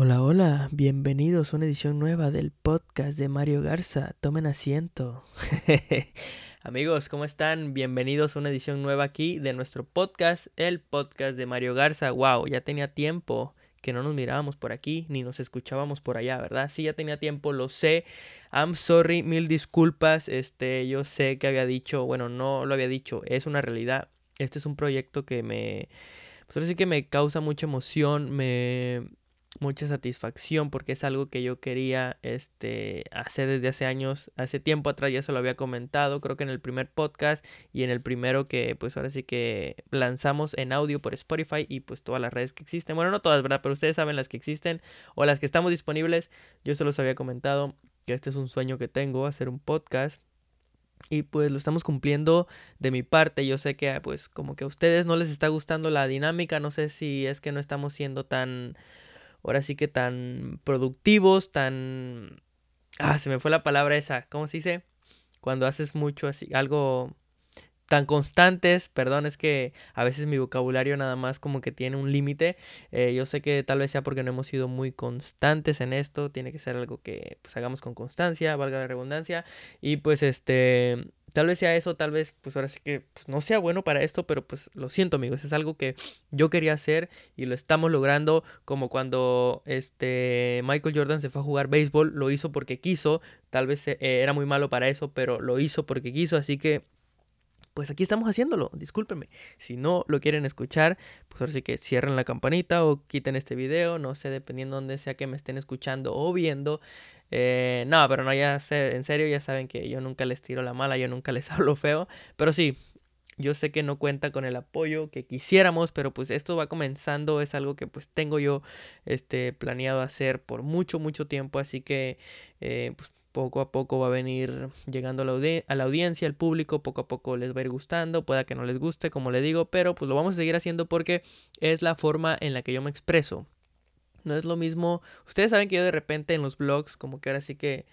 Hola, hola, bienvenidos a una edición nueva del podcast de Mario Garza. Tomen asiento. Amigos, ¿cómo están? Bienvenidos a una edición nueva aquí de nuestro podcast, el podcast de Mario Garza. Wow, ya tenía tiempo que no nos mirábamos por aquí ni nos escuchábamos por allá, ¿verdad? Sí, ya tenía tiempo, lo sé. I'm sorry, mil disculpas. Este, yo sé que había dicho, bueno, no lo había dicho, es una realidad. Este es un proyecto que me pues ahora sí que me causa mucha emoción, me mucha satisfacción porque es algo que yo quería este, hacer desde hace años, hace tiempo atrás ya se lo había comentado, creo que en el primer podcast y en el primero que pues ahora sí que lanzamos en audio por Spotify y pues todas las redes que existen, bueno no todas, ¿verdad? Pero ustedes saben las que existen o las que estamos disponibles, yo se los había comentado que este es un sueño que tengo, hacer un podcast. Y pues lo estamos cumpliendo de mi parte. Yo sé que pues como que a ustedes no les está gustando la dinámica. No sé si es que no estamos siendo tan ahora sí que tan productivos, tan... Ah, se me fue la palabra esa, ¿cómo se dice? Cuando haces mucho así, algo tan constantes, perdón, es que a veces mi vocabulario nada más como que tiene un límite. Eh, yo sé que tal vez sea porque no hemos sido muy constantes en esto, tiene que ser algo que pues hagamos con constancia, valga la redundancia. Y pues este, tal vez sea eso, tal vez pues ahora sí que pues, no sea bueno para esto, pero pues lo siento amigos, es algo que yo quería hacer y lo estamos logrando como cuando este Michael Jordan se fue a jugar béisbol, lo hizo porque quiso, tal vez eh, era muy malo para eso, pero lo hizo porque quiso, así que pues aquí estamos haciéndolo, discúlpenme. Si no lo quieren escuchar, pues ahora sí que cierren la campanita o quiten este video, no sé, dependiendo de donde sea que me estén escuchando o viendo. Eh, no, pero no, ya sé, en serio, ya saben que yo nunca les tiro la mala, yo nunca les hablo feo, pero sí. Yo sé que no cuenta con el apoyo que quisiéramos, pero pues esto va comenzando, es algo que pues tengo yo este, planeado hacer por mucho, mucho tiempo, así que eh, pues poco a poco va a venir llegando a la, audiencia, al público, poco a poco les va a ir gustando, pueda que no les guste, como le digo, pero pues lo vamos a seguir haciendo porque es la forma en la que yo me expreso. No es lo mismo, ustedes saben que yo de repente en los blogs, como que ahora sí que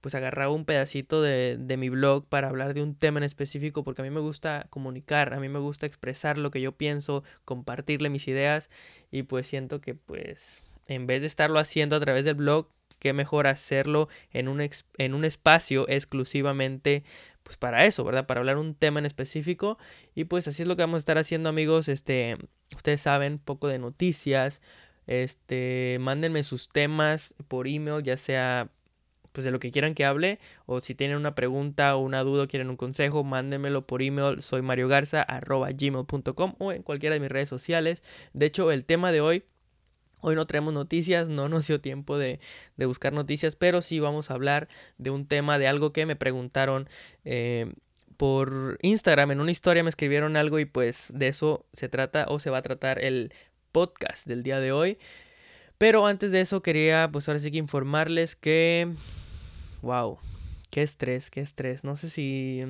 pues agarraba un pedacito de, de mi blog para hablar de un tema en específico porque a mí me gusta comunicar, a mí me gusta expresar lo que yo pienso, compartirle mis ideas y pues siento que pues en vez de estarlo haciendo a través del blog, qué mejor hacerlo en un, en un espacio exclusivamente pues para eso, ¿verdad? Para hablar un tema en específico. Y pues así es lo que vamos a estar haciendo, amigos. Este, ustedes saben, poco de noticias. Este, mándenme sus temas por email, ya sea pues de lo que quieran que hable o si tienen una pregunta o una duda o quieren un consejo, mándenmelo por email, soy gmail.com o en cualquiera de mis redes sociales. De hecho, el tema de hoy Hoy no traemos noticias, no nos dio tiempo de, buscar noticias, pero sí vamos a hablar de un tema, de algo que me preguntaron eh, por Instagram. En una historia me escribieron algo y pues de eso se trata o se va a tratar el podcast del día de hoy. Pero antes de eso quería pues ahora sí que informarles que... ¡Wow! ¡Qué estrés, qué estrés! No sé si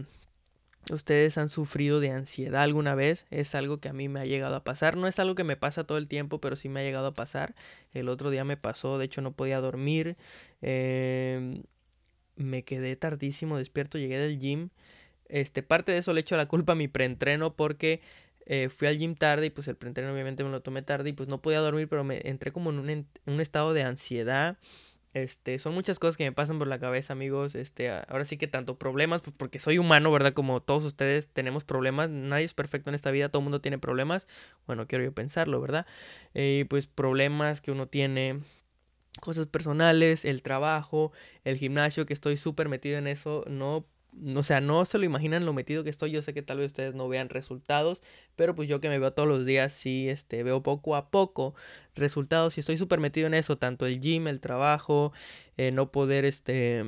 ¿Ustedes han sufrido de ansiedad alguna vez? Es algo que a mí me ha llegado a pasar. No es algo que me pasa todo el tiempo, pero sí me ha llegado a pasar. El otro día me pasó, de hecho no podía dormir. Em, me quedé tardísimo despierto, llegué del gym. Este, parte de eso le echo la culpa a mi preentreno porque eh, fui al gym tarde y pues el preentreno obviamente me lo tomé tarde y pues no podía dormir, pero me entré como en un, en un estado de ansiedad este, son muchas cosas que me pasan por la cabeza, amigos. Este, ahora sí que tanto problemas, pues porque soy humano, ¿verdad? Como todos ustedes tenemos problemas. Nadie es perfecto en esta vida, todo el mundo tiene problemas. Bueno, quiero yo pensarlo, ¿verdad? Y eh, pues problemas que uno tiene, cosas personales, el trabajo, el gimnasio, que estoy súper metido en eso. No o sea, no se lo imaginan lo metido que estoy. Yo sé que tal vez ustedes no vean resultados, pero pues yo que me veo todos los días, sí, este, veo poco a poco resultados y estoy súper metido en eso, tanto el gym, el trabajo, eh, no poder, este,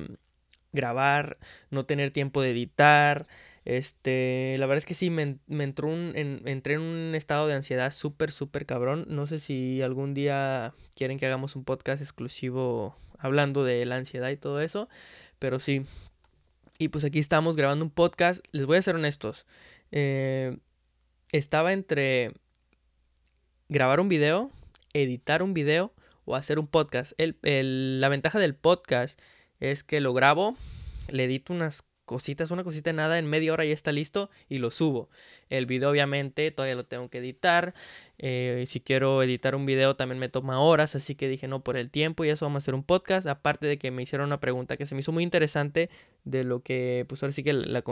grabar, no tener tiempo de editar. Este, la verdad es que sí, me, entró un, entré en un estado de ansiedad súper, súper cabrón. No sé si algún día quieren que hagamos un podcast exclusivo hablando de la ansiedad y todo eso, pero sí, y pues aquí estamos grabando un podcast. Les voy a ser honestos. Eh, estaba entre grabar un video, editar un video o hacer un podcast. la ventaja del podcast es que lo grabo, le edito unas cositas, una cosita nada, en media hora ya está listo y lo subo. El video obviamente todavía lo tengo que editar. Eh, si quiero editar un video también me toma horas, así que dije no por el tiempo y eso vamos a hacer un podcast. Aparte de que me hicieron una pregunta que se me hizo muy interesante de lo que, pues ahora sí que la,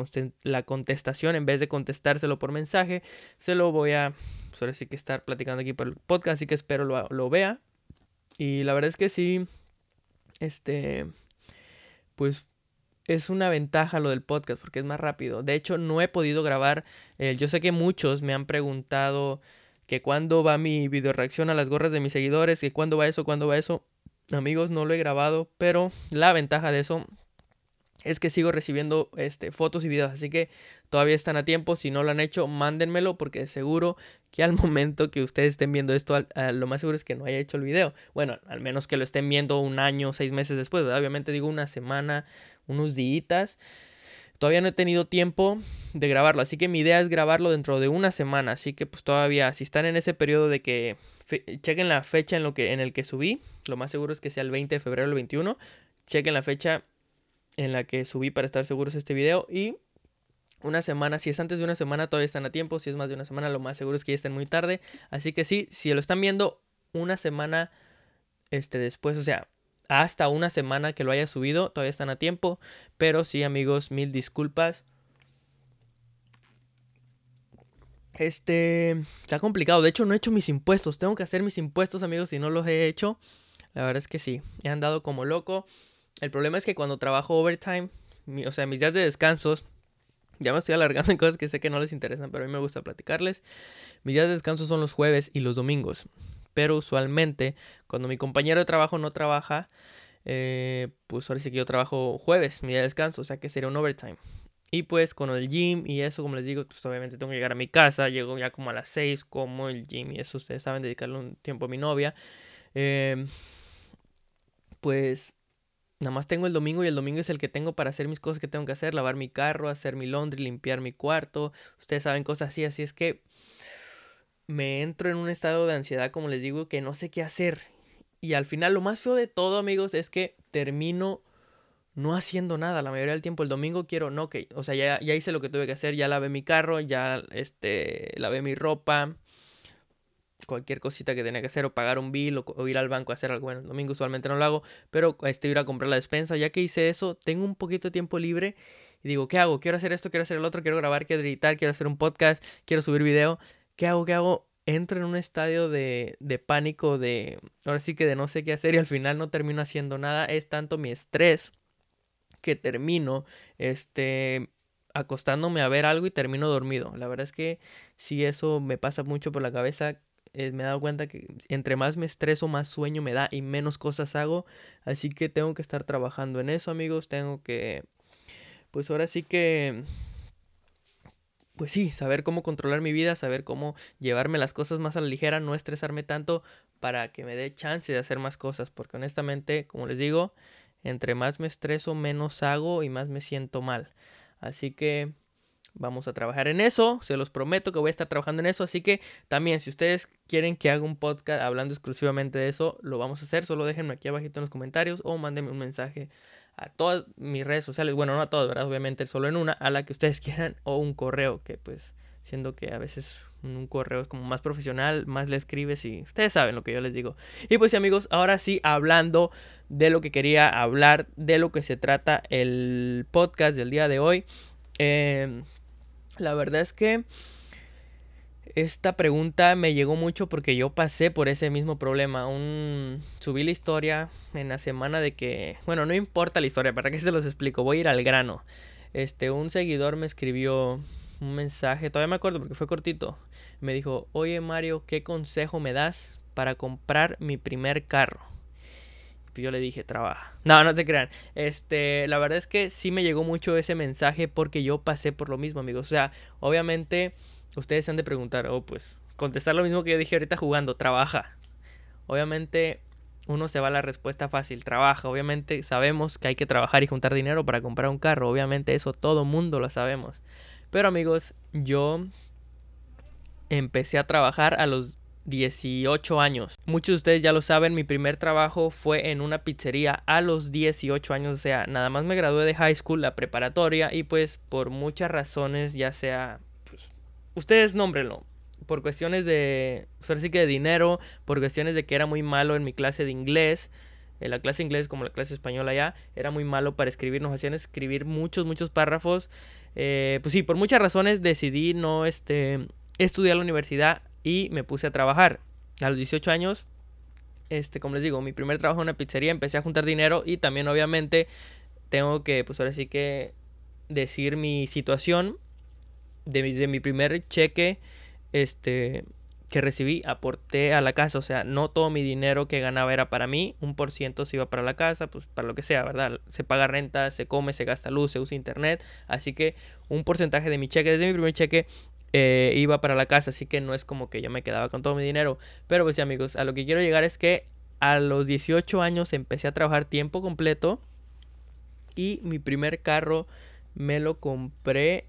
la contestación, en vez de contestárselo por mensaje, se lo voy a, pues ahora sí que estar platicando aquí por el podcast, así que espero lo, lo vea. Y la verdad es que sí, este, pues es una ventaja lo del podcast porque es más rápido. De hecho, no he podido grabar. Eh, yo sé que muchos me han preguntado que cuándo va mi video reacción a las gorras de mis seguidores, que cuándo va eso, cuándo va eso. Amigos, no lo he grabado, pero la ventaja de eso es que sigo recibiendo este, fotos y videos, así que todavía están a tiempo. Si no lo han hecho, mándenmelo porque seguro que al momento que ustedes estén viendo esto, lo más seguro es que no haya hecho el video. Bueno, al menos que lo estén viendo un año, seis meses después, obviamente digo una semana, unos días. Todavía no he tenido tiempo de grabarlo, así que mi idea es grabarlo dentro de una semana, así que pues todavía, si están en ese periodo de que chequen la fecha en, lo que, en el que subí, lo más seguro es que sea el 20 de febrero el 21, chequen la fecha en la que subí para estar seguros este video y una semana, si es antes de una semana todavía están a tiempo, si es más de una semana lo más seguro es que ya estén muy tarde, así que sí, si lo están viendo una semana este después, o sea, hasta una semana que lo haya subido, todavía están a tiempo, pero sí amigos, mil disculpas. Este, está complicado, de hecho no he hecho mis impuestos, tengo que hacer mis impuestos amigos si no los he hecho. La verdad es que sí, he andado como loco. El problema es que cuando trabajo overtime, o sea, mis días de descansos, ya me estoy alargando en cosas que sé que no les interesan, pero a mí me gusta platicarles. Mis días de descanso son los jueves y los domingos. Pero usualmente, cuando mi compañero de trabajo no trabaja, eh, pues ahora sí que yo trabajo jueves, mi día de descanso, o sea que sería un overtime. Y pues con el gym y eso, como les digo, pues obviamente tengo que llegar a mi casa, llego ya como a las 6, como el gym y eso ustedes saben, dedicarle un tiempo a mi novia. Eh, pues Nada más tengo el domingo y el domingo es el que tengo para hacer mis cosas que tengo que hacer, lavar mi carro, hacer mi laundry, limpiar mi cuarto. Ustedes saben cosas así, así es que me entro en un estado de ansiedad, como les digo, que no sé qué hacer. Y al final lo más feo de todo, amigos, es que termino no haciendo nada la mayoría del tiempo. El domingo quiero, no, que, o sea, ya, ya hice lo que tuve que hacer, ya lavé mi carro, ya este, lavé mi ropa, cualquier cosita que tenía que hacer o pagar un bill o, ir al banco a hacer algo. Bueno, el domingo usualmente no lo hago, pero este, ir a comprar la despensa. Ya que hice eso, tengo un poquito de tiempo libre y digo, ¿qué hago? Quiero hacer esto, quiero hacer el otro, quiero grabar, quiero editar, quiero hacer un podcast, quiero subir video. ¿Qué hago? ¿Qué hago? Entro en un estadio de, de pánico, de ahora sí que de no sé qué hacer y al final no termino haciendo nada. Es tanto mi estrés que termino este acostándome a ver algo y termino dormido. La verdad es que si eso me pasa mucho por la cabeza, eh, me he dado cuenta que entre más me estreso, más sueño me da y menos cosas hago. Así que tengo que estar trabajando en eso, amigos. Tengo que, pues ahora sí que, pues sí, saber cómo controlar mi vida, saber cómo llevarme las cosas más a la ligera, no estresarme tanto para que me dé chance de hacer más cosas. Porque honestamente, como les digo, entre más me estreso, menos hago y más me siento mal. Así que Vamos a trabajar en eso, se los prometo que voy a estar trabajando en eso, así que también si ustedes quieren que haga un podcast hablando exclusivamente de eso, lo vamos a hacer, solo déjenme aquí abajito en los comentarios o mándenme un mensaje a todas mis redes sociales, bueno, no a todas, ¿verdad? Obviamente solo en una, a la que ustedes quieran, o un correo, que pues siendo que a veces un correo es como más profesional, más le escribes y ustedes saben lo que yo les digo. Y pues amigos, ahora sí, hablando de lo que quería hablar, de lo que se trata el podcast del día de hoy. Eh, la verdad es que esta pregunta me llegó mucho porque yo pasé por ese mismo problema. Un... Subí la historia en la semana de que... Bueno, no importa la historia, ¿para qué se los explico? Voy a ir al grano. Este, un seguidor me escribió un mensaje, todavía me acuerdo porque fue cortito. Me dijo, oye Mario, ¿qué consejo me das para comprar mi primer carro? Yo le dije, trabaja. No, no te crean. Este, la verdad es que sí me llegó mucho ese mensaje porque yo pasé por lo mismo, amigos. O sea, obviamente ustedes han de preguntar, oh, pues, contestar lo mismo que yo dije ahorita jugando, trabaja. Obviamente uno se va a la respuesta fácil, trabaja. Obviamente sabemos que hay que trabajar y juntar dinero para comprar un carro. Obviamente eso todo mundo lo sabemos. Pero amigos, yo empecé a trabajar a los 18 años. Muchos de ustedes ya lo saben, mi primer trabajo fue en una pizzería a los 18 años, o sea, nada más me gradué de high school, la preparatoria, y pues por muchas razones, ya sea, pues, ustedes nómbrenlo, por cuestiones de, pues sí que de dinero, por cuestiones de que era muy malo en mi clase de inglés, en la clase de inglés como la clase española ya, era muy malo para escribir, nos hacían escribir muchos, muchos párrafos. Eh, pues sí, por muchas razones decidí no este, estudiar la universidad y me puse a trabajar. A los 18 años, este, como les digo, mi primer trabajo en una pizzería, empecé a juntar dinero y también obviamente tengo que, pues ahora sí que decir mi situación de mi, de mi primer cheque, este, que recibí, aporté a la casa, o sea, no todo mi dinero que ganaba era para mí, un por ciento se iba para la casa, pues para lo que sea, ¿verdad? Se paga renta, se come, se gasta luz, se usa internet, así que un porcentaje de mi cheque, desde mi primer cheque, eh, iba para la casa, así que no es como que yo me quedaba con todo mi dinero. Pero pues sí, amigos, a lo que quiero llegar es que a los 18 años empecé a trabajar tiempo completo y mi primer carro me lo compré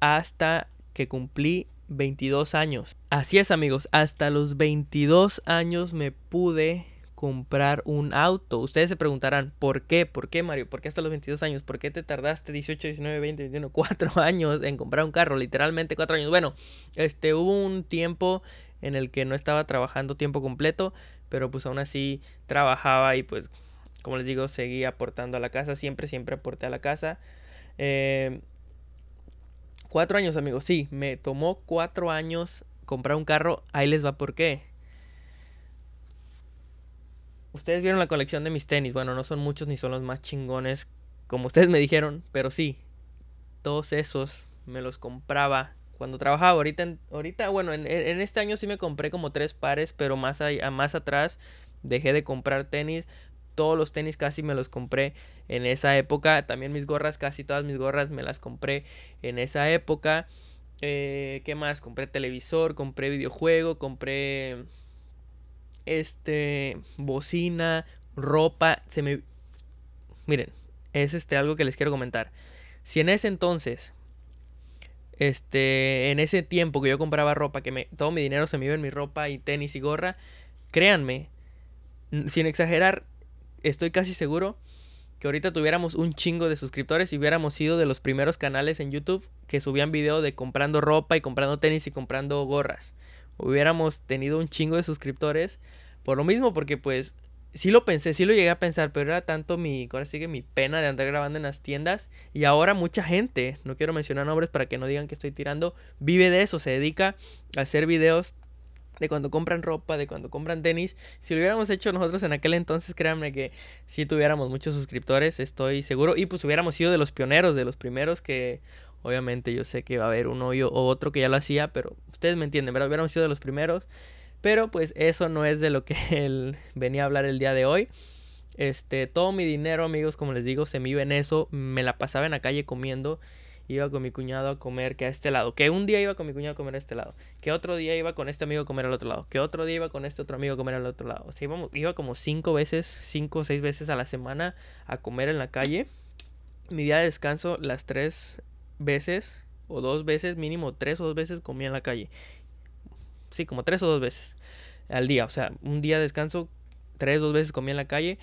hasta que cumplí 22 años. Así es, amigos, hasta los 22 años me pude comprar un auto. Ustedes se preguntarán, ¿por qué? ¿Por qué, Mario? ¿Por qué hasta los 22 años? ¿Por qué te tardaste 18, 19, 20, 21, 4 años en comprar un carro? Literalmente 4 años. Bueno, este hubo un tiempo en el que no estaba trabajando tiempo completo, pero pues aún así trabajaba y pues, como les digo, seguía aportando a la casa. Siempre, siempre aporté a la casa. Eh, cuatro años, amigos. Sí, me tomó cuatro años comprar un carro. Ahí les va por qué. Ustedes vieron la colección de mis tenis. Bueno, no son muchos ni son los más chingones como ustedes me dijeron, pero sí. Todos esos me los compraba cuando trabajaba. Ahorita, ahorita bueno, en, este año sí me compré como tres pares, pero más, más atrás dejé de comprar tenis. Todos los tenis casi me los compré en esa época. También mis gorras, casi todas mis gorras me las compré en esa época. Eh, ¿Qué más? Compré televisor, compré videojuego, compré este, bocina, ropa, se me... Miren, es este algo que les quiero comentar. Si en ese entonces, este, en ese tiempo que yo compraba ropa, que me, todo mi dinero se me iba en mi ropa y tenis y gorra, créanme, sin exagerar, estoy casi seguro que ahorita tuviéramos un chingo de suscriptores y hubiéramos sido de los primeros canales en YouTube que subían video de comprando ropa y comprando tenis y comprando gorras. Hubiéramos tenido un chingo de suscriptores por lo mismo, porque pues sí lo pensé, sí lo llegué a pensar, pero era tanto mi, ahora sigue mi pena de andar grabando en las tiendas. Y ahora mucha gente, no quiero mencionar nombres para que no digan que estoy tirando, vive de eso, se dedica a hacer videos de cuando compran ropa, de cuando compran tenis. Si lo hubiéramos hecho nosotros en aquel entonces, créanme que si tuviéramos muchos suscriptores, estoy seguro. Y pues hubiéramos sido de los pioneros, de los primeros que obviamente yo sé que va a haber uno o otro que ya lo hacía, pero ustedes me entienden, ¿verdad? Hubiéramos sido de los primeros. Pero pues eso no es de lo que él venía a hablar el día de hoy. Este, todo mi dinero, amigos, como les digo, se me iba en eso. Me la pasaba en la calle comiendo. Iba con mi cuñado a comer que a este lado. Que un día iba con mi cuñado a comer a este lado. Que otro día iba con este amigo a comer al otro lado. Que otro día iba con este otro amigo a comer al otro lado. O sea, iba como cinco veces, cinco o seis veces a la semana a comer en la calle. Mi día de descanso, las tres veces o dos veces, mínimo tres o dos veces comía en la calle sí, como tres o dos veces al día. O sea, un día de descanso, tres, o dos veces comía en la calle.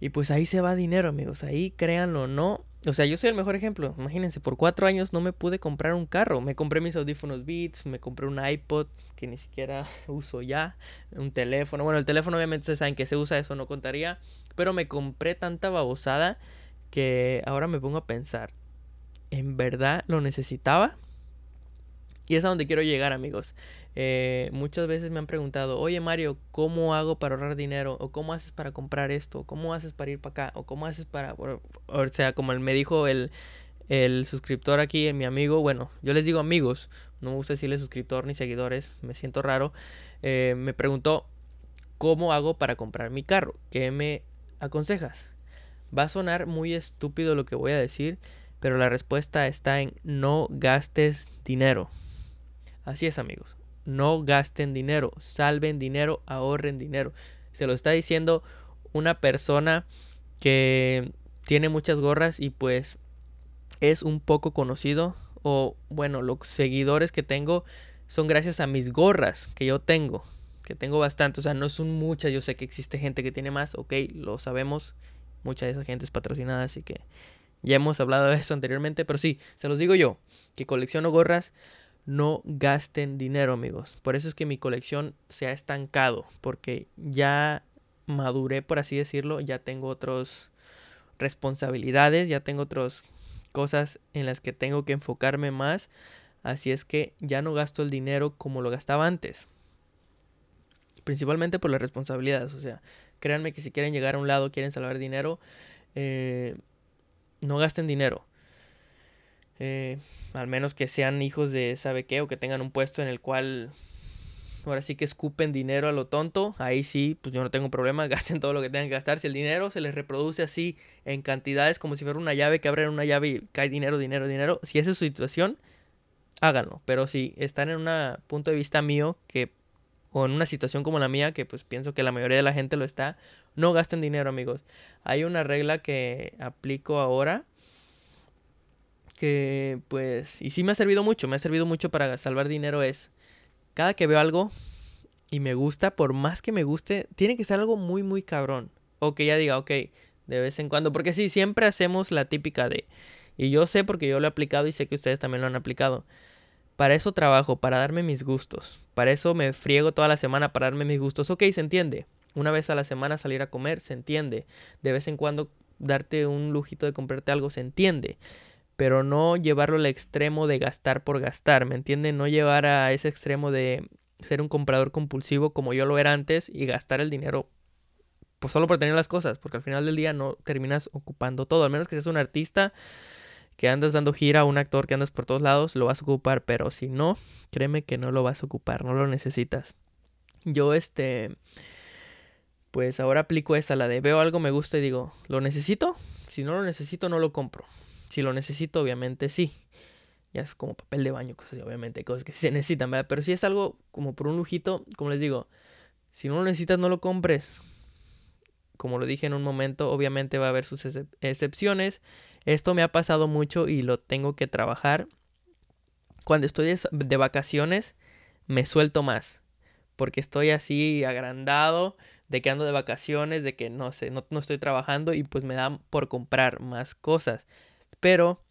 Y pues ahí se va dinero, amigos. Ahí créanlo no. O sea, yo soy el mejor ejemplo. Imagínense, por cuatro años no me pude comprar un carro. Me compré mis audífonos Beats, me compré un iPod que ni siquiera uso ya, un teléfono. Bueno, el teléfono obviamente ustedes saben que se usa, eso no contaría. Pero me compré tanta babosada que ahora me pongo a pensar, ¿en verdad lo necesitaba? Y es a donde quiero llegar, amigos. Eh, muchas veces me han preguntado, oye Mario, ¿cómo hago para ahorrar dinero? ¿O cómo haces para comprar esto? ¿Cómo haces para ir para acá? ¿O cómo haces para...? O sea, como me dijo el, el suscriptor aquí, mi amigo, bueno, yo les digo amigos, no me gusta decirle suscriptor ni seguidores, me siento raro. Eh, me preguntó, ¿cómo hago para comprar mi carro? ¿Qué me aconsejas? Va a sonar muy estúpido lo que voy a decir, pero la respuesta está en no gastes dinero. Así es amigos, no gasten dinero, salven dinero, ahorren dinero. Se lo está diciendo una persona que tiene muchas gorras y pues es un poco conocido o bueno, los seguidores que tengo son gracias a mis gorras que yo tengo, que tengo bastante, o sea, no son muchas, yo sé que existe gente que tiene más, ok, lo sabemos, mucha de esa gente es patrocinada, así que ya hemos hablado de eso anteriormente, pero sí, se los digo yo, que colecciono gorras, no gasten dinero, amigos. Por eso es que mi colección se ha estancado, porque ya maduré, por así decirlo, ya tengo otras responsabilidades, ya tengo otras cosas en las que tengo que enfocarme más, así es que ya no gasto el dinero como lo gastaba antes. Principalmente por las responsabilidades, o sea, créanme que si quieren llegar a un lado, quieren salvar dinero, eh, no gasten dinero. Eh, al menos que sean hijos de sabe qué o que tengan un puesto en el cual ahora sí que escupen dinero a lo tonto. Ahí sí, pues yo no tengo problema, gasten todo lo que tengan que gastar. Si el dinero se les reproduce así en cantidades como si fuera una llave que abren una llave y cae dinero, dinero, dinero. Si esa es su situación, háganlo. Pero si están en un punto de vista mío que o en una situación como la mía, que pues pienso que la mayoría de la gente lo está, no gasten dinero, amigos. Hay una regla que aplico ahora que pues y sí me ha servido mucho, me ha servido mucho para salvar dinero es cada que veo algo y me gusta, por más que me guste, tiene que ser algo muy muy cabrón o que ya diga, ok, de vez en cuando, porque sí siempre hacemos la típica de y yo sé porque yo lo he aplicado y sé que ustedes también lo han aplicado. Para eso trabajo, para darme mis gustos. Para eso me friego toda la semana para darme mis gustos. Ok, se entiende. Una vez a la semana salir a comer, se entiende. De vez en cuando darte un lujito de comprarte algo, se entiende. Pero no llevarlo al extremo de gastar por gastar, ¿me entiende? No llevar a ese extremo de ser un comprador compulsivo como yo lo era antes y gastar el dinero pues solo por tener las cosas, porque al final del día no terminas ocupando todo, al menos que seas un artista que andas dando gira, un actor que andas por todos lados, lo vas a ocupar, pero si no, créeme que no lo vas a ocupar, no lo necesitas. Yo este pues ahora aplico esa, la de veo algo me gusta y digo, ¿lo necesito? Si no lo necesito, no lo compro. Si lo necesito, obviamente sí. Ya es como papel de baño, cosas, obviamente, cosas que se necesitan, ¿verdad? Pero si es algo como por un lujito, como les digo, si no lo necesitas, no lo compres. Como lo dije en un momento, obviamente va a haber sus excepciones. Esto me ha pasado mucho y lo tengo que trabajar. Cuando estoy de vacaciones, me suelto más. Porque estoy así agrandado de que ando de vacaciones, de que no sé, no, estoy trabajando y pues me dan por comprar más cosas. Pero,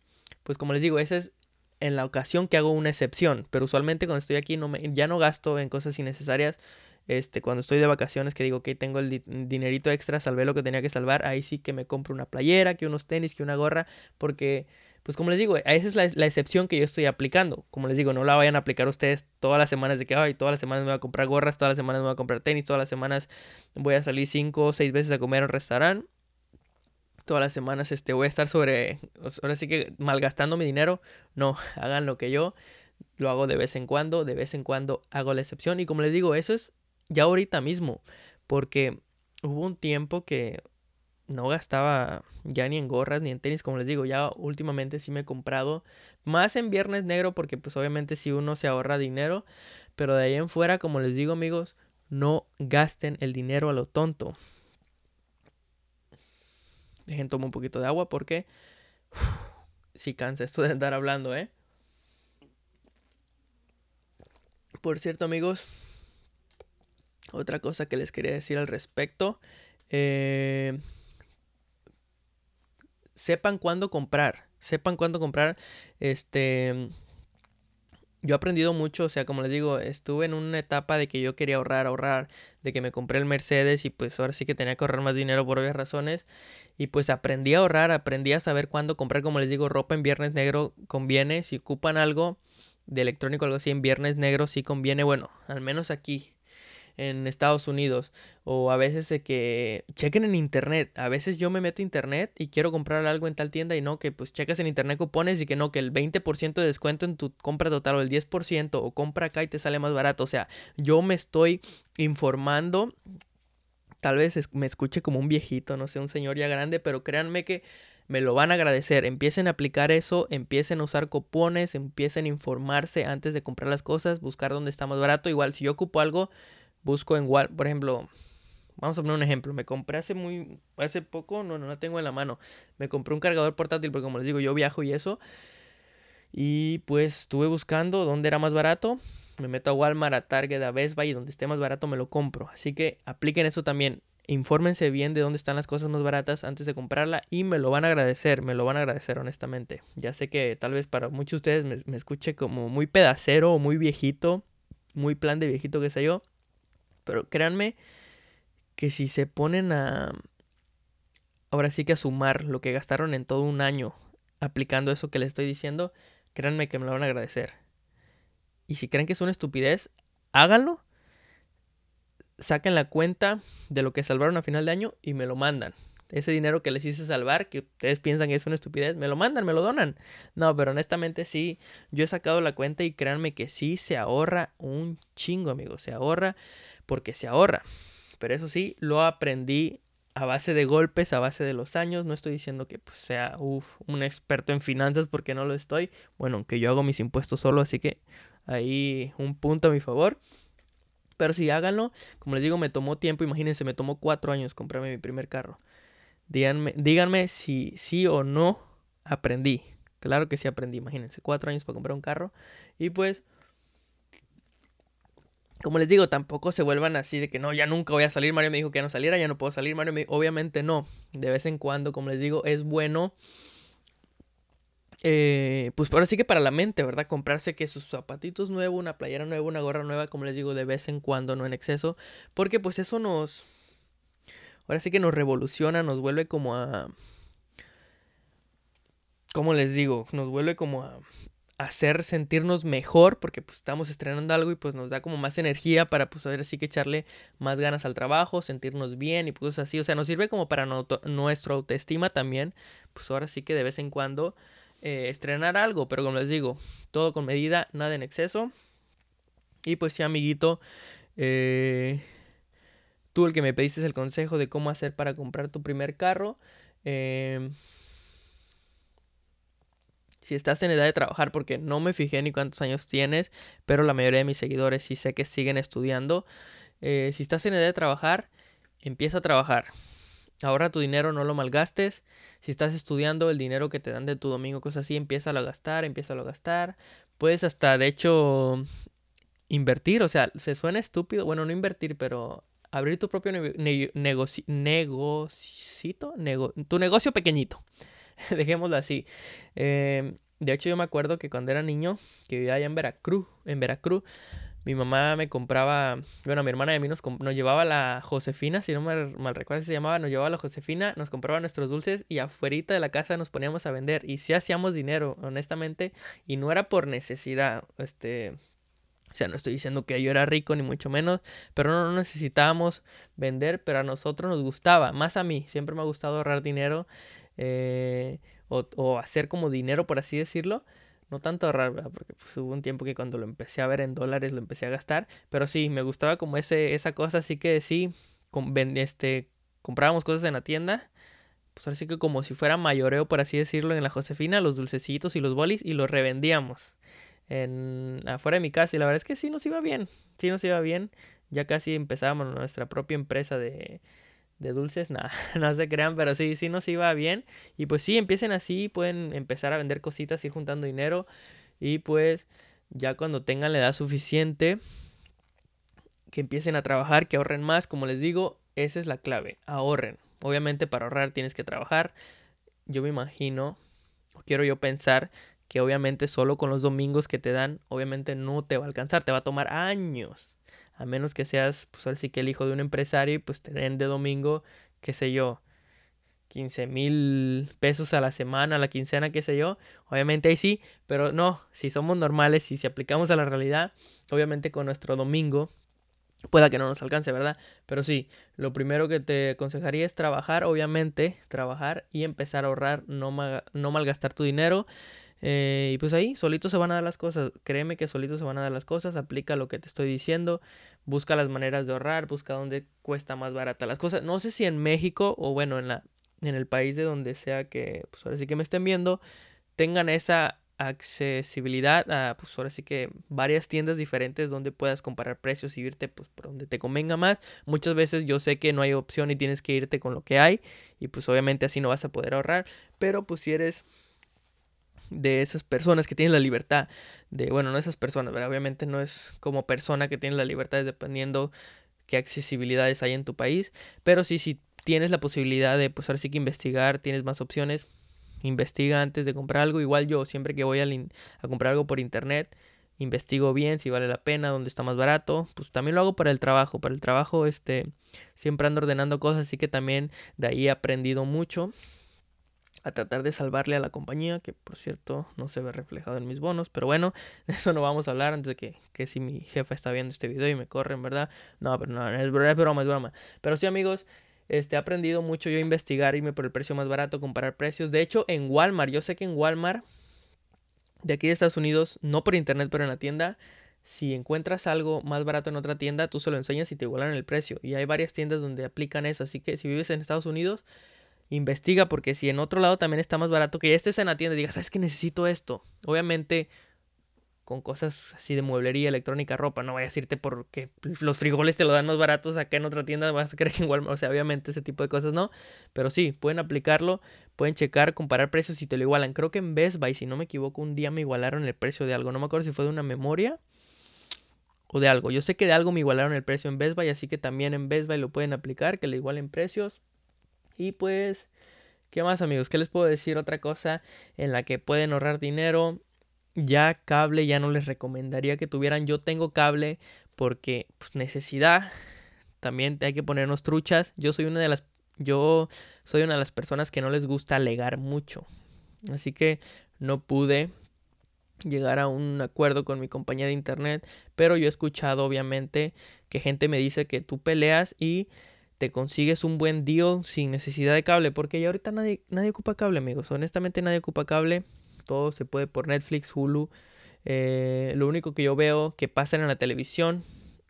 pues como les digo, esa es en la ocasión que hago una excepción. Pero usualmente cuando estoy aquí no me, ya no gasto en cosas innecesarias este, cuando estoy de vacaciones, que digo que tengo el dinerito extra, salvé lo que tenía que salvar, ahí sí que me compro una playera, que unos tenis, que una gorra, porque, pues como les digo, esa es la, la, excepción que yo estoy aplicando. Como les digo, no la vayan a aplicar ustedes todas las semanas de que, ay, todas las semanas me voy a comprar gorras, todas las semanas me voy a comprar tenis, todas las semanas voy a salir cinco o seis veces a comer a un restaurante. Todas las semanas este, voy a estar sobre, ahora sí que malgastando mi dinero. No, hagan lo que yo lo hago de vez en cuando, de vez en cuando hago la excepción. Y como les digo, eso es ya ahorita mismo, porque hubo un tiempo que no gastaba ya ni en gorras ni en tenis, como les digo, ya últimamente sí me he comprado más en Viernes Negro porque pues obviamente si uno se ahorra dinero, pero de ahí en fuera, como les digo amigos, no gasten el dinero a lo tonto. Dejen tomar un poquito de agua porque si cansa esto de andar hablando, ¿eh? Por cierto, amigos, otra cosa que les quería decir al respecto. Eh, sepan cuándo comprar. Sepan cuándo comprar. Este. Yo he aprendido mucho, o sea, como les digo, estuve en una etapa de que yo quería ahorrar, ahorrar, de que me compré el Mercedes y pues ahora sí que tenía que ahorrar más dinero por obvias razones. Y pues aprendí a ahorrar, aprendí a saber cuándo comprar, como les digo, ropa en Viernes Negro conviene. Si ocupan algo de electrónico, algo así en Viernes Negro, sí conviene. Bueno, al menos aquí, en Estados Unidos. O a veces de que chequen en internet. A veces yo me meto a internet y quiero comprar algo en tal tienda y no, que pues checas en internet cupones y que no, que el 20% de descuento en tu compra total o el 10% o compra acá y te sale más barato. O sea, yo me estoy informando. Tal vez me escuche como un viejito, no sé, un señor ya grande, pero créanme que me lo van a agradecer. Empiecen a aplicar eso, empiecen a usar cupones, empiecen a informarse antes de comprar las cosas, buscar dónde está más barato. Igual, si yo ocupo algo, busco en Walmart, por ejemplo, vamos a poner un ejemplo, me compré hace muy, hace poco, no, no la tengo en la mano, me compré un cargador portátil porque como les digo, yo viajo y eso, y pues estuve buscando dónde era más barato, me meto a Walmart, a Target, a Best y donde esté más barato me lo compro. Así que apliquen eso también. Infórmense bien de dónde están las cosas más baratas antes de comprarla y me lo van a agradecer, me lo van a agradecer honestamente. Ya sé que tal vez para muchos de ustedes me, escuche como muy pedacero o muy viejito, muy plan de viejito que sé yo, pero créanme que si se ponen a... Ahora sí que a sumar lo que gastaron en todo un año aplicando eso que les estoy diciendo, créanme que me lo van a agradecer. Y si creen que es una estupidez, háganlo saquen la cuenta de lo que salvaron a final de año y me lo mandan. Ese dinero que les hice salvar, que ustedes piensan que es una estupidez, me lo mandan, me lo donan. No, pero honestamente sí, yo he sacado la cuenta y créanme que sí se ahorra un chingo, amigos. Se ahorra porque se ahorra. Pero eso sí, lo aprendí a base de golpes, a base de los años. No estoy diciendo que pues, sea un experto en finanzas porque no lo estoy. Bueno, aunque yo hago mis impuestos solo, así que ahí un punto a mi favor. Pero si háganlo, como les digo, me tomó tiempo, imagínense, me tomó cuatro años comprarme mi primer carro. Díganme, díganme si sí o no aprendí. Claro que sí aprendí, imagínense, cuatro años para comprar un carro. Y pues, como les digo, tampoco se vuelvan así de que no, ya nunca voy a salir. Mario me dijo que ya no saliera, ya no puedo salir. Mario me obviamente no. De vez en cuando, como les digo, es bueno eh, pues ahora sí que para la mente, ¿verdad? Comprarse que sus zapatitos nuevos, una playera nueva, una gorra nueva, como les digo, de vez en cuando, no en exceso, porque pues eso nos, ahora sí que nos revoluciona, nos vuelve como a, ¿cómo les digo? Nos vuelve como a hacer sentirnos mejor porque pues estamos estrenando algo y pues nos da como más energía para pues ahora sí que echarle más ganas al trabajo, sentirnos bien y pues así, o sea, nos sirve como para no, nuestra autoestima también, pues ahora sí que de vez en cuando eh, estrenar algo, pero como les digo, todo con medida, nada en exceso. Y pues sí, amiguito, eh, tú el que me pediste el consejo de cómo hacer para comprar tu primer carro. Eh, si estás en edad de trabajar, porque no me fijé ni cuántos años tienes, pero la mayoría de mis seguidores sí sé que siguen estudiando. si estás en edad de trabajar, empieza a trabajar. Ahorra tu dinero, no lo malgastes. Si estás estudiando, el dinero que te dan de tu domingo, cosas así, empieza a gastar, empieza a gastar. Puedes hasta, de hecho, invertir. O sea, se suena estúpido. Bueno, no invertir, pero abrir tu propio negocio, negocito, tu negocio pequeñito. Dejémoslo así. Em, de hecho, yo me acuerdo que cuando era niño, que vivía allá en Veracruz, en Veracruz, mi mamá me compraba, bueno, mi hermana y a mí nos, nos llevaba la Josefina, si no me mal recuerdo se llamaba, nos llevaba la Josefina, nos compraba nuestros dulces y afuera de la casa nos poníamos a vender y sí hacíamos dinero, honestamente, y no era por necesidad, este, o sea, no estoy diciendo que yo era rico ni mucho menos, pero no, necesitábamos vender, pero a nosotros nos gustaba, más a mí, siempre me ha gustado ahorrar dinero eh, o, hacer como dinero, por así decirlo. No tanto ahorrar, porque pues, hubo un tiempo que cuando lo empecé a ver en dólares lo empecé a gastar. Pero sí, me gustaba como ese, esa cosa, así que sí, con, este, comprábamos cosas en la tienda. Pues así que como si fuera mayoreo, por así decirlo, en la Josefina, los dulcecitos y los bolis, y los revendíamos en afuera de mi casa. Y la verdad es que sí nos iba bien. Sí nos iba bien. Ya casi empezábamos nuestra propia empresa de, de dulces, nada, no se crean, pero sí, sí nos iba bien. Y pues sí, empiecen así, pueden empezar a vender cositas, ir juntando dinero. Y pues ya cuando tengan la edad suficiente, que empiecen a trabajar, que ahorren más, como les digo, esa es la clave, ahorren. Obviamente para ahorrar tienes que trabajar. Yo me imagino, quiero yo pensar que obviamente solo con los domingos que te dan, obviamente no te va a alcanzar, te va a tomar años a menos que seas, pues ahora sí que el hijo de un empresario y pues te den de domingo, qué sé yo, 15 mil pesos a la semana, a la quincena, qué sé yo, obviamente ahí sí, pero no, si somos normales y si aplicamos a la realidad, obviamente con nuestro domingo, pueda que no nos alcance, ¿verdad? Pero sí, lo primero que te aconsejaría es trabajar, obviamente, trabajar y empezar a ahorrar, no, no malgastar tu dinero. Eh, y pues ahí, solito se van a dar las cosas. Créeme que solito se van a dar las cosas. Aplica lo que te estoy diciendo. Busca las maneras de ahorrar. Busca dónde cuesta más barata las cosas. No sé si en México o bueno, en, la, en el país de donde sea que, pues ahora sí que me estén viendo, tengan esa accesibilidad a, pues ahora sí que varias tiendas diferentes donde puedas comparar precios y irte pues por donde te convenga más. Muchas veces yo sé que no hay opción y tienes que irte con lo que hay y pues obviamente así no vas a poder ahorrar, pero pues si eres de esas personas que tienen la libertad de, bueno, no esas personas, pero obviamente no es como persona que tiene la libertad dependiendo qué accesibilidades hay en tu país, pero sí, si tienes la posibilidad de, pues ahora sí que investigar, tienes más opciones, investiga antes de comprar algo, igual yo siempre que voy a, a comprar algo por internet, investigo bien si vale la pena, dónde está más barato, pues también lo hago para el trabajo, para el trabajo este siempre ando ordenando cosas, así que también de ahí he aprendido mucho a tratar de salvarle a la compañía, que por cierto no se ve reflejado en mis bonos, pero bueno, de eso no vamos a hablar antes de que, que si mi jefa está viendo este video y me corre, en verdad, no, pero no, es, broma, es broma, pero sí amigos, este, he aprendido mucho yo a investigar, irme por el precio más barato, comparar precios, de hecho en Walmart, yo sé que en Walmart, de aquí de Estados Unidos, no por internet, pero en la tienda, si encuentras algo más barato en otra tienda, tú se lo enseñas y te igualan el precio. Y hay varias tiendas donde aplican eso. Así que si vives en Estados Unidos, investiga porque si en otro lado también está más barato, que ya estés en la tienda y digas, ¿sabes que necesito esto? Obviamente con cosas así de mueblería, electrónica, ropa, no vayas a irte porque los frijoles te lo dan más baratos acá en otra tienda, vas a creer que igual, o sea, obviamente ese tipo de cosas no, pero sí, pueden aplicarlo, pueden checar, comparar precios y te lo igualan. Creo que en Best Buy, si no me equivoco, un día me igualaron el precio de algo, no me acuerdo si fue de una memoria o de algo. Yo sé que de algo me igualaron el precio en Best Buy, así que también en Best Buy lo pueden aplicar, que le igualen precios. Y pues, ¿qué más amigos? ¿Qué les puedo decir? Otra cosa en la que pueden ahorrar dinero. Ya cable ya no les recomendaría que tuvieran. Yo tengo cable porque pues, necesidad. También hay que ponernos truchas. Yo soy una de las yo soy una de las personas que no les gusta alegar mucho. Así que no pude llegar a un acuerdo con mi compañía de internet, pero yo he escuchado obviamente que gente me dice que tú peleas y te consigues un buen deal sin necesidad de cable, porque ya ahorita nadie, nadie ocupa cable, amigos. Honestamente nadie ocupa cable, todo se puede por Netflix, Hulu. Eh, lo único que yo veo que pasan en la televisión,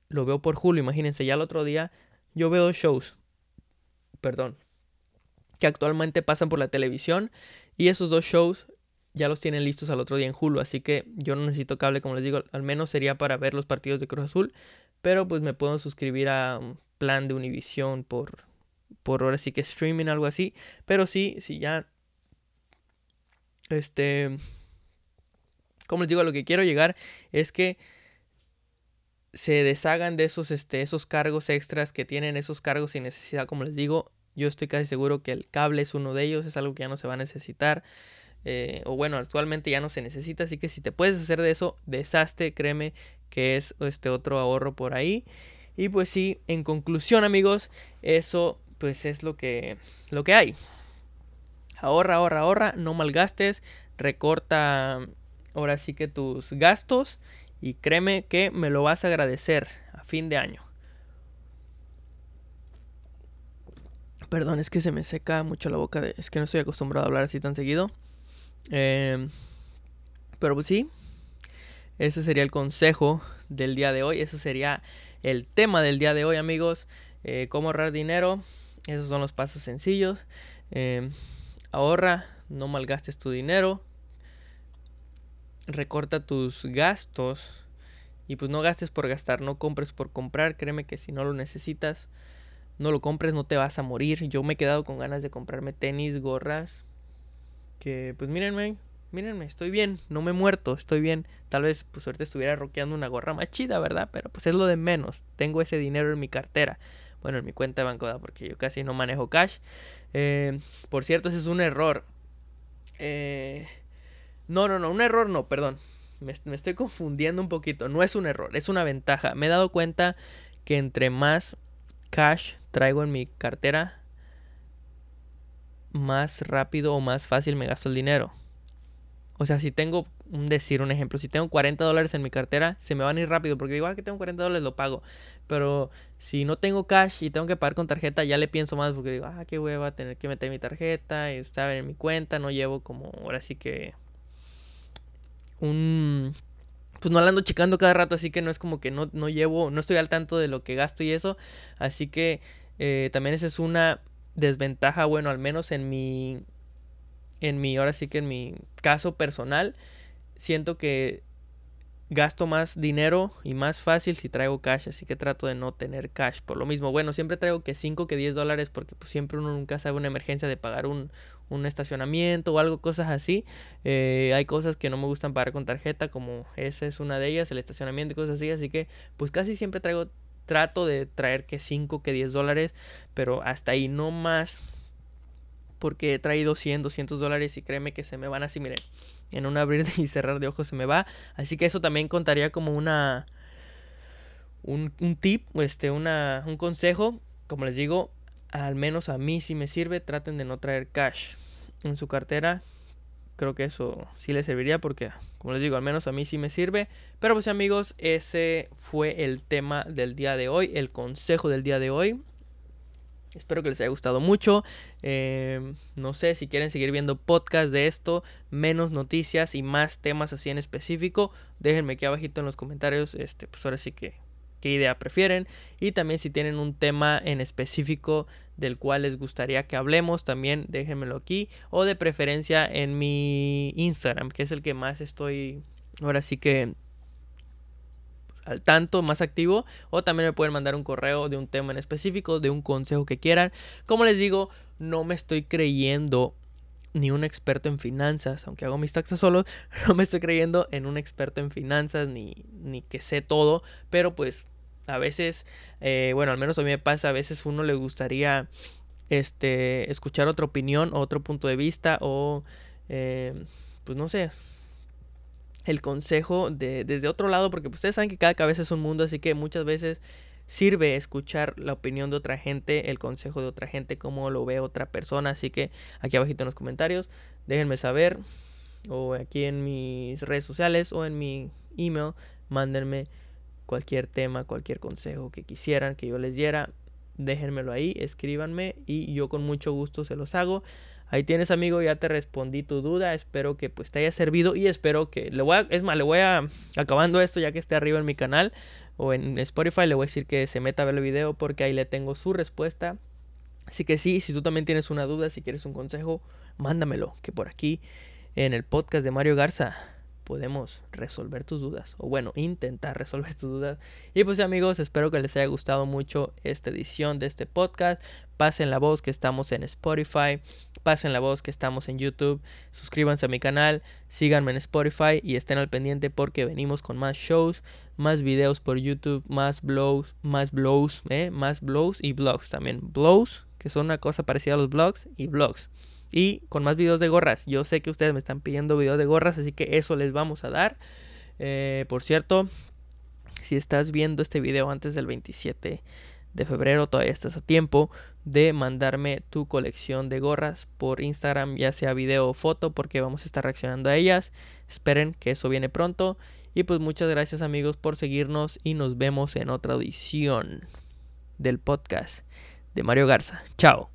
lo veo por Hulu, imagínense, ya el otro día yo veo shows, perdón, que actualmente pasan por la televisión y esos dos shows ya los tienen listos al otro día en Hulu, así que yo no necesito cable, como les digo, al menos sería para ver los partidos de Cruz Azul, pero pues me puedo suscribir a plan de Univision por por ahora sí que streaming algo así, pero sí, si ya este como les digo, a lo que quiero llegar es que se deshagan de esos este esos cargos extras que tienen esos cargos sin necesidad, como les digo, yo estoy casi seguro que el cable es uno de ellos, es algo que ya no se va a necesitar. Eh, o bueno, actualmente ya no se necesita, así que si te puedes hacer de eso, deshazte, créeme que es este otro ahorro por ahí. Y pues sí, en conclusión amigos, eso pues es lo que, lo que hay. Ahorra, ahorra, ahorra, no malgastes, recorta ahora sí que tus gastos y créeme que me lo vas a agradecer a fin de año. Perdón, es que se me seca mucho la boca, es que no estoy acostumbrado a hablar así tan seguido. Em, pero pues sí, ese sería el consejo del día de hoy. Ese sería el tema del día de hoy, amigos. Eh, cómo ahorrar dinero. Esos son los pasos sencillos. Em, ahorra, no malgastes tu dinero. Recorta tus gastos. Y pues no gastes por gastar, no compres por comprar. Créeme que si no lo necesitas, no lo compres, no te vas a morir. Yo me he quedado con ganas de comprarme tenis, gorras, que pues mírenme, mírenme, estoy bien, no me he muerto, estoy bien. Tal vez pues ahorita estuviera roqueando una gorra más chida, ¿verdad? Pero pues es lo de menos. Tengo ese dinero en mi cartera. Bueno, en mi cuenta de banco, porque yo casi no manejo cash. Eh, por cierto, ese es un error. Eh, no, no, no, un error no, perdón. Me, me estoy confundiendo un poquito. No es un error, es una ventaja. Me he dado cuenta que entre más cash traigo en mi cartera, más rápido o más fácil me gasto el dinero. O sea, si tengo, un decir, un ejemplo, si tengo 40 dólares en mi cartera, se me van a ir rápido, porque igual ah, que tengo 40 dólares lo pago. Pero si no tengo cash y tengo que pagar con tarjeta, ya le pienso más, porque digo, ah, qué hueva, tener que meter mi tarjeta, y estar en mi cuenta, no llevo como, ahora sí que, un... Pues no la ando checando cada rato, así que no es como que no, no llevo, no estoy al tanto de lo que gasto y eso. Así que eh, también esa es una desventaja, bueno, al menos en mi, en mi, ahora sí que en mi caso personal, siento que gasto más dinero y más fácil si traigo cash, así que trato de no tener cash por lo mismo. Bueno, siempre traigo que 5 que 10 dólares porque pues, siempre uno nunca sabe una emergencia de pagar un, un estacionamiento o algo, cosas así. Eh, hay cosas que no me gustan pagar con tarjeta, como esa es una de ellas, el estacionamiento y cosas así, así que pues casi siempre traigo, trato de traer que 5 que 10 dólares, pero hasta ahí no más porque he traído 100, 200 dólares y créeme que se me van así, miren en un abrir y cerrar de ojos se me va. Así que eso también contaría como una un, tip, este, una, un consejo. Como les digo, al menos a mí si me sirve, traten de no traer cash en su cartera. Creo que eso sí les serviría porque, como les digo, al menos a mí sí me sirve. Pero pues amigos, ese fue el tema del día de hoy, el consejo del día de hoy. Espero que les haya gustado mucho. Eh, no sé si quieren seguir viendo podcast de esto, menos noticias y más temas así en específico. Déjenme aquí abajito en los comentarios. Este, pues ahora sí que qué idea prefieren. Y también si tienen un tema en específico del cual les gustaría que hablemos, también déjenmelo aquí. O de preferencia en mi Instagram, que es el que más estoy ahora sí que al tanto, más activo. O también me pueden mandar un correo de un tema en específico, de un consejo que quieran. Como les digo, no me estoy creyendo ni un experto en finanzas, aunque hago mis taxas solos, no me estoy creyendo en un experto en finanzas ni, ni que sé todo, pero pues a veces, eh, bueno, al menos a mí me pasa, a veces uno le gustaría este, escuchar otra opinión, otro punto de vista o, eh, pues no sé, el consejo de, desde otro lado, porque ustedes saben que cada cabeza es un mundo, así que muchas veces sirve escuchar la opinión de otra gente, el consejo de otra gente, cómo lo ve otra persona. Así que aquí abajito en los comentarios, déjenme saber, o aquí en mis redes sociales o en mi email, mándenme cualquier tema, cualquier consejo que quisieran que yo les diera. Déjenmelo ahí, escríbanme y yo con mucho gusto se los hago. Ahí tienes, amigo, ya te respondí tu duda. Espero que pues te haya servido y espero que le voy a, es más, le voy a acabando esto ya que esté arriba en mi canal o en Spotify, le voy a decir que se meta a ver el video porque ahí le tengo su respuesta. Así que sí, si tú también tienes una duda, si quieres un consejo, mándamelo, que por aquí en el podcast de Mario Garza podemos resolver tus dudas. O bueno, intentar resolver tus dudas. Y pues amigos, espero que les haya gustado mucho esta edición de este podcast. Pasen la voz que estamos en Spotify. Pasen la voz que estamos en YouTube. Suscríbanse a mi canal. Síganme en Spotify y estén al pendiente porque venimos con más shows, más videos por YouTube, más blogs, más blogs, ¿eh? más blogs y blogs también. Blogs, que son una cosa parecida a los blogs, y blogs y con más videos de gorras. Yo sé que ustedes me están pidiendo videos de gorras, así que eso les vamos a dar. Eh, por cierto, si estás viendo este video antes del 27 de febrero, todavía estás a tiempo de mandarme tu colección de gorras por Instagram, ya sea video o foto, porque vamos a estar reaccionando a ellas. Esperen que eso viene pronto. Y pues muchas gracias amigos por seguirnos y nos vemos en otra edición del podcast de Mario Garza. Chao.